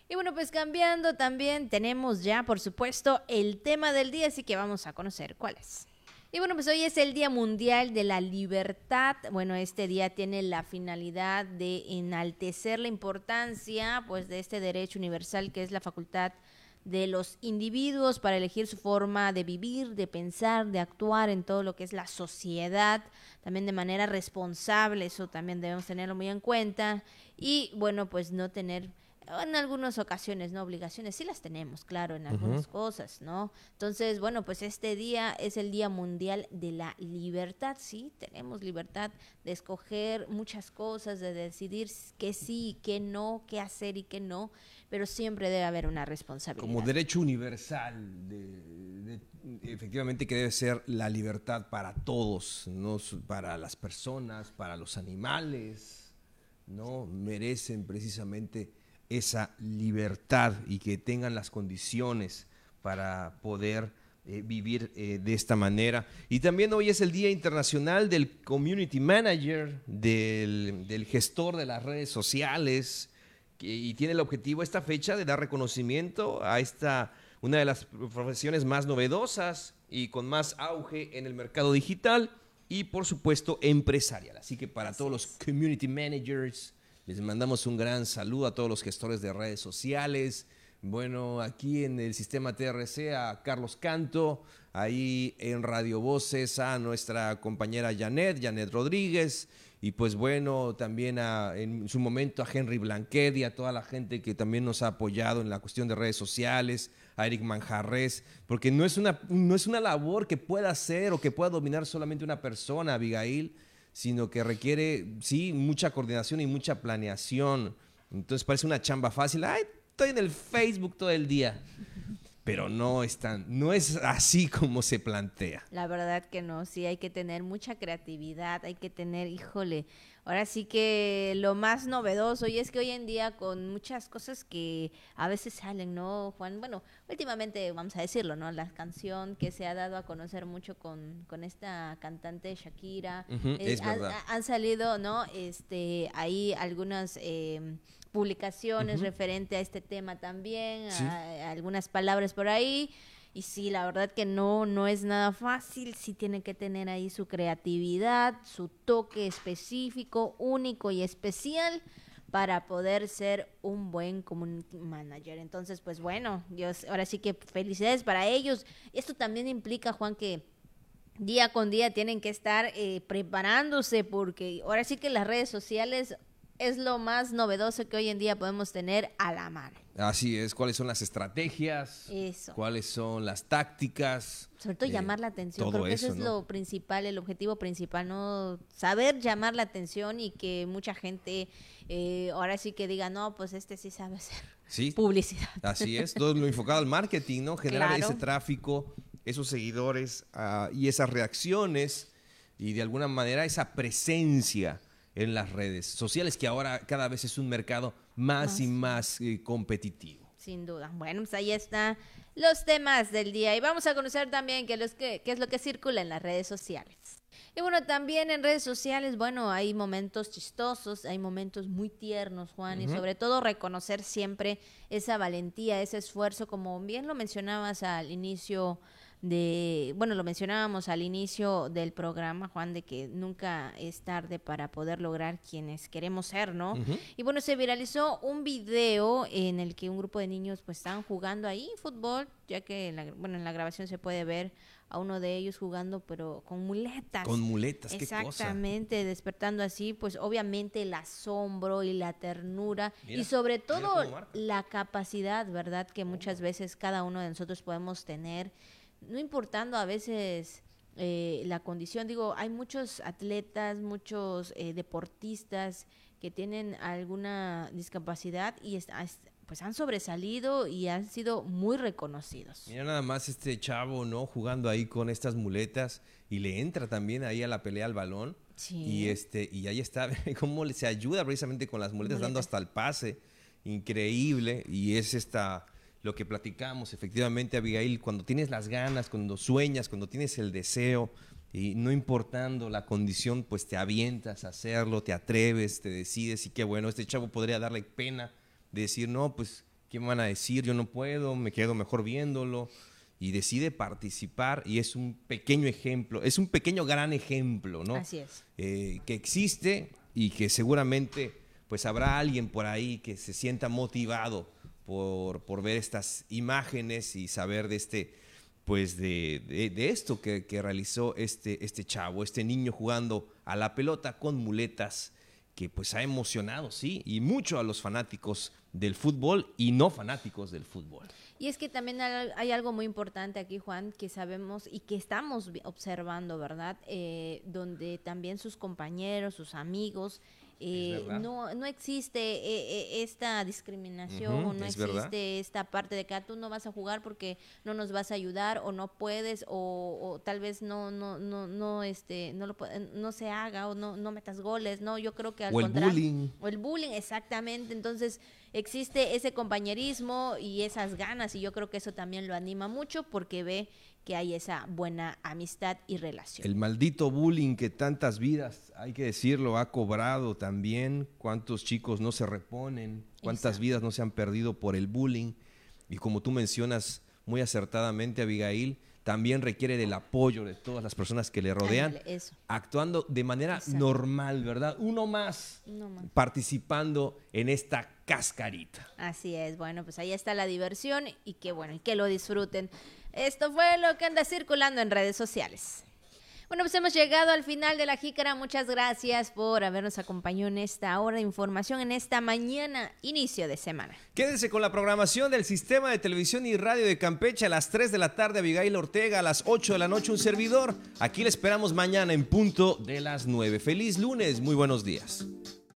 Y bueno, pues cambiando también tenemos ya, por supuesto, el tema del día, así que vamos a conocer cuál es. Y bueno, pues hoy es el Día Mundial de la Libertad. Bueno, este día tiene la finalidad de enaltecer la importancia pues de este derecho universal que es la facultad de los individuos para elegir su forma de vivir, de pensar, de actuar en todo lo que es la sociedad, también de manera responsable, eso también debemos tenerlo muy en cuenta, y bueno, pues no tener en algunas ocasiones, ¿no? Obligaciones sí las tenemos, claro, en algunas cosas, ¿no? Entonces, bueno, pues este día es el Día Mundial de la Libertad, sí, tenemos libertad de escoger muchas cosas, de decidir qué sí, qué no, qué hacer y qué no, pero siempre debe haber una responsabilidad. Como derecho universal, de, efectivamente que debe ser la libertad para todos, no para las personas, para los animales, ¿no? Merecen precisamente esa libertad y que tengan las condiciones para poder eh, vivir eh, de esta manera. Y también hoy es el Día Internacional del Community Manager, del, gestor de las redes sociales, y tiene el objetivo esta fecha de dar reconocimiento a esta, una de las profesiones más novedosas y con más auge en el mercado digital y por supuesto empresarial. Así que para todos los community managers, les mandamos un gran saludo a todos los gestores de redes sociales. Bueno, aquí en el sistema TRC a Carlos Canto, ahí en Radio Voces a nuestra compañera Janet, Janet Rodríguez, y pues bueno, también a, en su momento a Henry Blanquet y a toda la gente que también nos ha apoyado en la cuestión de redes sociales, a Eric Manjarres, porque no es una, no es una labor que pueda hacer o que pueda dominar solamente una persona, Abigail sino que requiere, sí, mucha coordinación y mucha planeación. Entonces parece una chamba fácil. Ay, estoy en el Facebook todo el día. Pero no es, no es así como se plantea. La verdad que no, sí, hay que tener mucha creatividad, hay que tener, híjole, Ahora sí que lo más novedoso, y es que hoy en día con muchas cosas que a veces salen, ¿no, Juan? Bueno, últimamente vamos a decirlo, ¿no? La canción que se ha dado a conocer mucho con, con esta cantante Shakira. Eh, han, salido, ¿no? Este, ahí algunas... Eh, publicaciones referente a este tema también, algunas palabras por ahí. Y sí, la verdad que no, no es nada fácil, sí tiene que tener ahí su creatividad, su toque específico, único y especial para poder ser un buen community manager. Entonces, pues bueno, Dios, ahora sí que felicidades para ellos. Esto también implica, Juan, que día con día tienen que estar eh, preparándose porque ahora sí que las redes sociales es lo más novedoso que hoy en día podemos tener a la mano. Así es, cuáles son las estrategias, eso. cuáles son las tácticas. Sobre todo llamar la atención, creo que eso, es lo principal, el objetivo principal, no saber llamar la atención y que mucha gente eh, ahora sí que diga, no, pues este sí sabe hacer publicidad. Así es, todo lo enfocado al marketing, ¿no? Generar ese tráfico, esos seguidores ah, y esas reacciones y de alguna manera esa presencia en las redes sociales, que ahora cada vez es un mercado más, y más eh, competitivo. Sin duda. Bueno, pues ahí están los temas del día y vamos a conocer también qué, los qué es lo que circula en las redes sociales. Y bueno, también en redes sociales, bueno, hay momentos chistosos, hay momentos muy tiernos, Juan, y sobre todo reconocer siempre esa valentía, ese esfuerzo, como bien lo mencionabas al inicio de, bueno, lo mencionábamos al inicio del programa, Juan, de que nunca es tarde para poder lograr quienes queremos ser, ¿no? Y bueno, se viralizó un video en el que un grupo de niños pues estaban jugando ahí fútbol, ya que, en la, bueno, en la grabación se puede ver a uno de ellos jugando, pero con muletas. Con muletas, qué Exactamente, despertando así, pues obviamente el asombro y la ternura y sobre todo la capacidad, ¿verdad? Que muchas veces cada uno de nosotros podemos tener no importando a veces eh, la condición, digo, hay muchos atletas, muchos eh, deportistas que tienen alguna discapacidad y pues han sobresalido y han sido muy reconocidos. Mira nada más este chavo, ¿no? Jugando ahí con estas muletas y le entra también ahí a la pelea al balón. Y este y ahí está <laughs> cómo se ayuda precisamente con las muletas. dando hasta el pase. Increíble y es esta lo que platicamos, efectivamente, Abigail, cuando tienes las ganas, cuando sueñas, cuando tienes el deseo, y no importando la condición, pues te avientas a hacerlo, te atreves, te decides, y qué bueno, este chavo podría darle pena de decir, no, pues, ¿qué me van a decir? Yo no puedo, me quedo mejor viéndolo, y decide participar, y es un pequeño ejemplo, es un pequeño gran ejemplo, ¿no? Así es. Eh, que existe y que seguramente, pues habrá alguien por ahí que se sienta motivado por, ver estas imágenes y saber de este, pues de, de, esto que, que, realizó este, este chavo, este niño jugando a la pelota con muletas, que pues ha emocionado, sí, y mucho a los fanáticos del fútbol y no fanáticos del fútbol. Y es que también hay algo muy importante aquí, Juan, que sabemos y que estamos observando, ¿verdad? Eh, donde también sus compañeros, sus amigos, eh, no, no existe eh, eh, esta discriminación, no existe esta parte de que ah, tú no vas a jugar porque no nos vas a ayudar o no puedes o, tal vez no no no no este no lo no se haga o no no metas goles, no, yo creo que al o el bullying. o el bullying exactamente, entonces existe ese compañerismo y esas ganas y yo creo que eso también lo anima mucho porque ve que hay esa buena amistad y relación. El maldito bullying que tantas vidas, hay que decirlo, ha cobrado también, cuántos chicos no se reponen, cuántas vidas no se han perdido por el bullying. Y como tú mencionas muy acertadamente, Abigail, también requiere del apoyo de todas las personas que le rodean, actuando de manera normal, ¿verdad? Uno más, participando en esta cascarita. Así es, bueno, pues ahí está la diversión y que bueno, y que lo disfruten. Esto fue lo que anda circulando en redes sociales. Bueno, pues hemos llegado al final de la jícara. Muchas gracias por habernos acompañado en esta hora de información, en esta mañana, inicio de semana. Quédense con la programación del Sistema de Televisión y Radio de Campeche a las 3 de la tarde, Abigail Ortega, a las 8 de la noche, un servidor. Aquí le esperamos mañana en punto de las 9. Feliz lunes, muy buenos días.